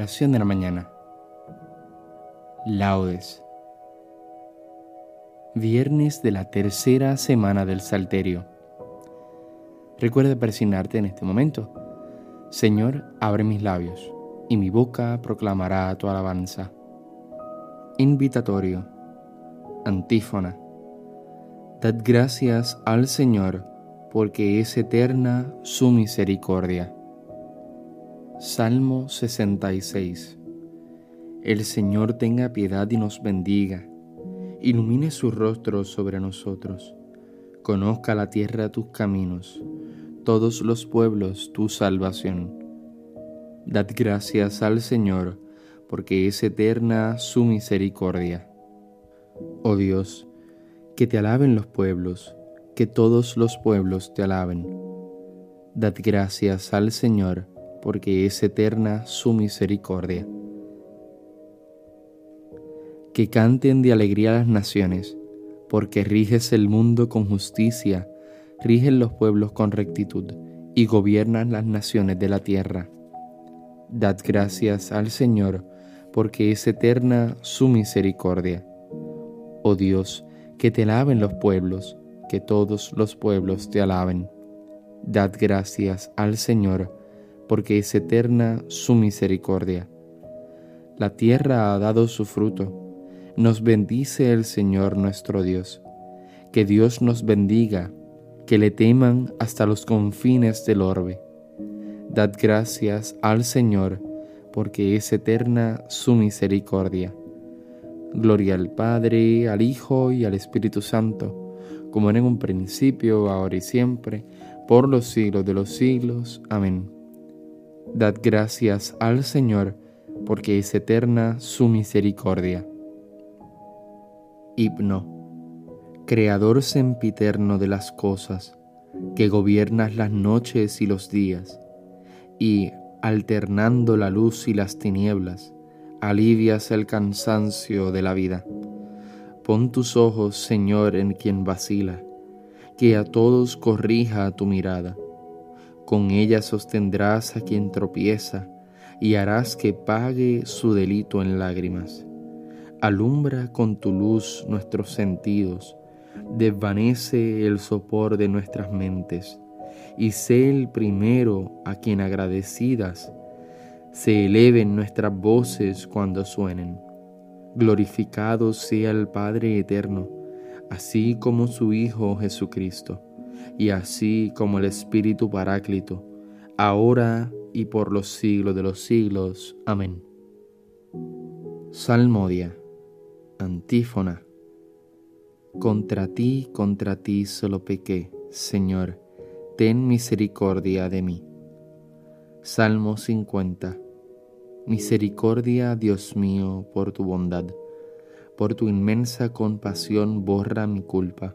Oración de la mañana. Laudes. Viernes de la tercera semana del Salterio. Recuerda persignarte en este momento. Señor, abre mis labios, y mi boca proclamará tu alabanza. Invitatorio. Antífona. Dad gracias al Señor, porque es eterna su misericordia Salmo 66 El Señor tenga piedad y nos bendiga, ilumine su rostro sobre nosotros, conozca la tierra tus caminos, todos los pueblos tu salvación. Dad gracias al Señor, porque es eterna su misericordia. Oh Dios, que te alaben los pueblos, que todos los pueblos te alaben. Dad gracias al Señor, porque es eterna su misericordia. Que canten de alegría las naciones, porque riges el mundo con justicia, rigen los pueblos con rectitud y gobiernan las naciones de la tierra. Dad gracias al Señor, porque es eterna su misericordia. Oh Dios, que te alaben los pueblos, que todos los pueblos te alaben. Dad gracias al Señor, porque es eterna su misericordia. La tierra ha dado su fruto. Nos bendice el Señor nuestro Dios. Que Dios nos bendiga, que le teman hasta los confines del orbe. Dad gracias al Señor, porque es eterna su misericordia. Gloria al Padre, al Hijo y al Espíritu Santo, como era en un principio, ahora y siempre, por los siglos de los siglos. Amén. Dad gracias al Señor, porque es eterna su misericordia. Himno. Creador sempiterno de las cosas, que gobiernas las noches y los días, y, alternando la luz y las tinieblas, alivias el cansancio de la vida. Pon tus ojos, Señor, en quien vacila, que a todos corrija tu mirada con ella sostendrás a quien tropieza y harás que pague su delito en lágrimas. Alumbra con tu luz nuestros sentidos, desvanece el sopor de nuestras mentes, y sé el primero a quien agradecidas se eleven nuestras voces cuando suenen. Glorificado sea el Padre eterno, así como su Hijo Jesucristo y así como el Espíritu Paráclito, ahora y por los siglos de los siglos. Amén. Salmodia, antífona. Contra ti, contra ti solo pequé, Señor, ten misericordia de mí. Salmo 50. Misericordia, Dios mío, por tu bondad, por tu inmensa compasión borra mi culpa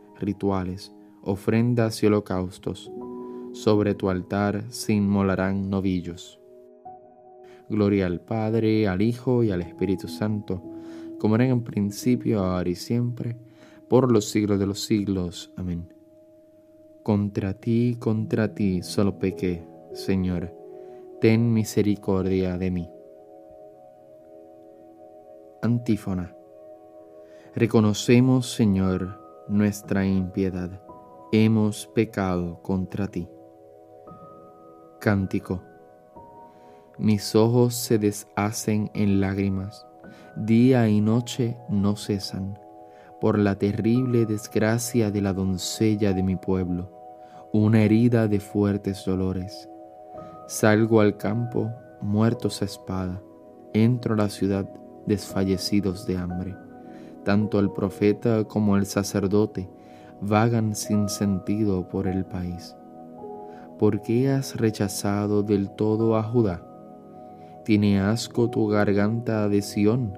rituales, ofrendas y holocaustos. Sobre tu altar se inmolarán novillos. Gloria al Padre, al Hijo y al Espíritu Santo, como era en principio, ahora y siempre, por los siglos de los siglos. Amén. Contra ti, contra ti solo pequé, Señor, ten misericordia de mí. Antífona. Reconocemos, Señor, nuestra impiedad. Hemos pecado contra ti. Cántico. Mis ojos se deshacen en lágrimas, día y noche no cesan, por la terrible desgracia de la doncella de mi pueblo, una herida de fuertes dolores. Salgo al campo, muertos a espada, entro a la ciudad, desfallecidos de hambre. Tanto el profeta como el sacerdote vagan sin sentido por el país. ¿Por qué has rechazado del todo a Judá? ¿Tiene asco tu garganta de Sión?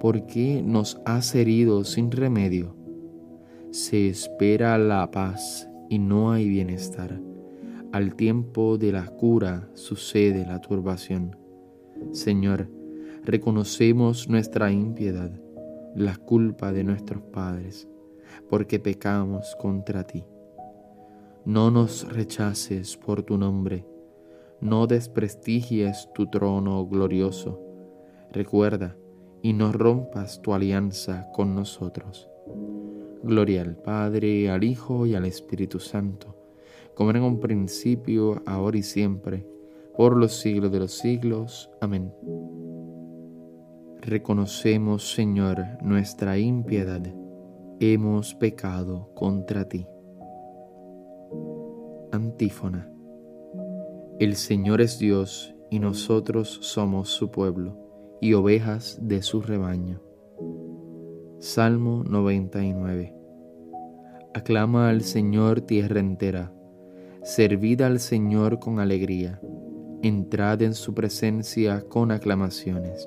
¿Por qué nos has herido sin remedio? Se espera la paz y no hay bienestar. Al tiempo de la cura sucede la turbación. Señor, reconocemos nuestra impiedad, la culpa de nuestros padres, porque pecamos contra ti. No nos rechaces por tu nombre no desprestigies tu trono glorioso. Recuerda y no rompas tu alianza con nosotros. Gloria al Padre, al Hijo y al Espíritu Santo, como en un principio, ahora y siempre, por los siglos de los siglos. Amén. Reconocemos, Señor, nuestra impiedad. Hemos pecado contra ti. Antífona. El Señor es Dios y nosotros somos su pueblo y ovejas de su rebaño. Salmo 99. Aclama al Señor tierra entera, servid al Señor con alegría, entrad en su presencia con aclamaciones.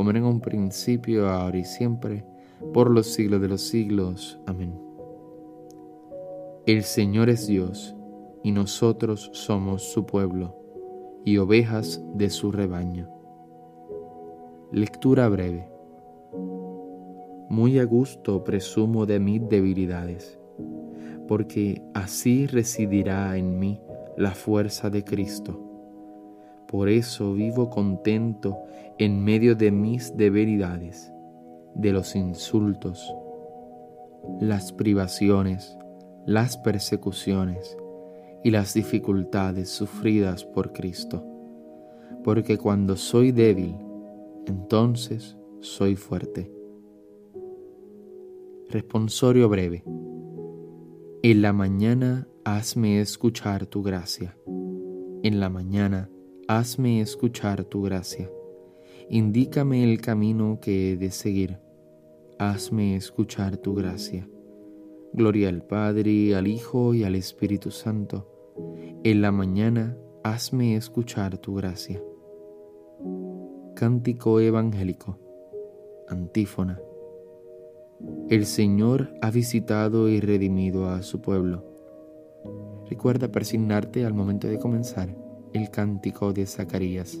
como en un principio, ahora y siempre, por los siglos de los siglos. Amén. El Señor es Dios y nosotros somos su pueblo y ovejas de su rebaño. Lectura breve. Muy a gusto presumo de mis debilidades, porque así residirá en mí la fuerza de Cristo. Por eso vivo contento en medio de mis debilidades, de los insultos, las privaciones, las persecuciones, y las dificultades sufridas por Cristo, porque cuando soy débil, entonces soy fuerte. Responsorio breve. En la mañana hazme escuchar tu gracia. En la mañana hazme escuchar tu gracia. Indícame el camino que he de seguir. Hazme escuchar tu gracia. Gloria al Padre, al Hijo y al Espíritu Santo. En la mañana hazme escuchar tu gracia. Cántico evangélico. Antífona. El Señor ha visitado y redimido a su pueblo. Recuerda persignarte al momento de comenzar el cántico de Zacarías.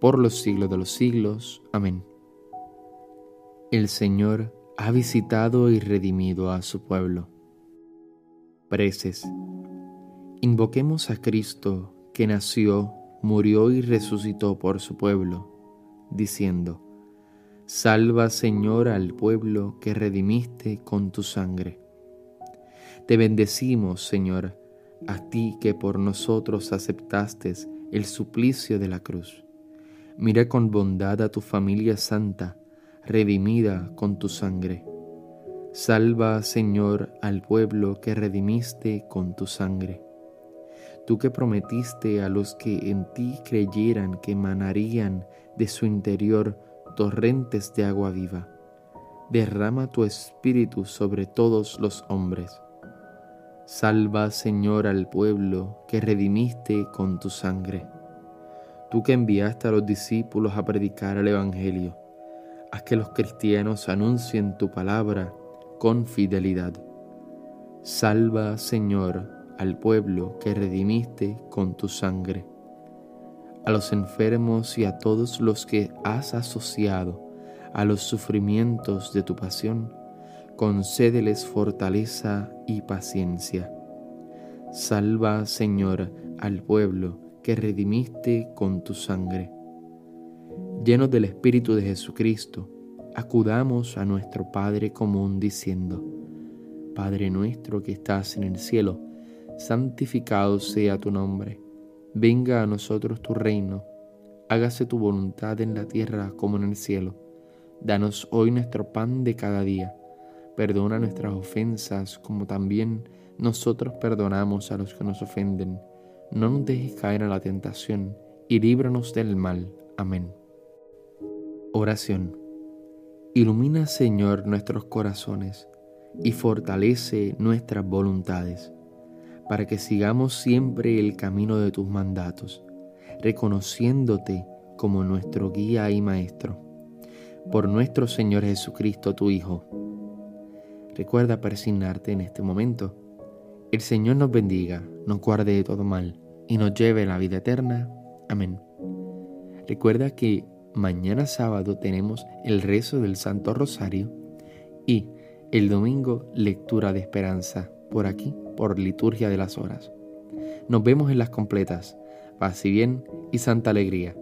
por los siglos de los siglos. Amén. El Señor ha visitado y redimido a su pueblo. Preces. Invoquemos a Cristo que nació, murió y resucitó por su pueblo, diciendo, Salva Señor al pueblo que redimiste con tu sangre. Te bendecimos, Señor, a ti que por nosotros aceptaste el suplicio de la cruz Mira con bondad a tu familia santa, redimida con tu sangre. Salva, Señor, al pueblo que redimiste con tu sangre. Tú que prometiste a los que en ti creyeran que emanarían de su interior torrentes de agua viva, derrama tu espíritu sobre todos los hombres. Salva, Señor, al pueblo que redimiste con tu sangre tú que enviaste a los discípulos a predicar el Evangelio, haz que los cristianos anuncien tu palabra con fidelidad. Salva, Señor, al pueblo que redimiste con tu sangre, a los enfermos y a todos los que has asociado a los sufrimientos de tu pasión, concédeles fortaleza y paciencia. Salva, Señor, al pueblo que redimiste con tu sangre. Llenos del Espíritu de Jesucristo, acudamos a nuestro Padre común diciendo, Padre nuestro que estás en el cielo, santificado sea tu nombre, venga a nosotros tu reino, hágase tu voluntad en la tierra como en el cielo. Danos hoy nuestro pan de cada día, perdona nuestras ofensas como también nosotros perdonamos a los que nos ofenden no nos dejes caer en la tentación y líbranos del mal. Amén. Oración. Ilumina, Señor, nuestros corazones y fortalece nuestras voluntades, para que sigamos siempre el camino de tus mandatos, reconociéndote como nuestro guía y maestro. Por nuestro Señor Jesucristo, tu Hijo. Recuerda persignarte en este momento. El Señor nos bendiga, nos guarde de todo mal y nos lleve a la vida eterna. Amén. Recuerda que mañana sábado tenemos el rezo del Santo Rosario y el domingo lectura de esperanza por aquí, por liturgia de las horas. Nos vemos en las completas. Paz y bien y santa alegría.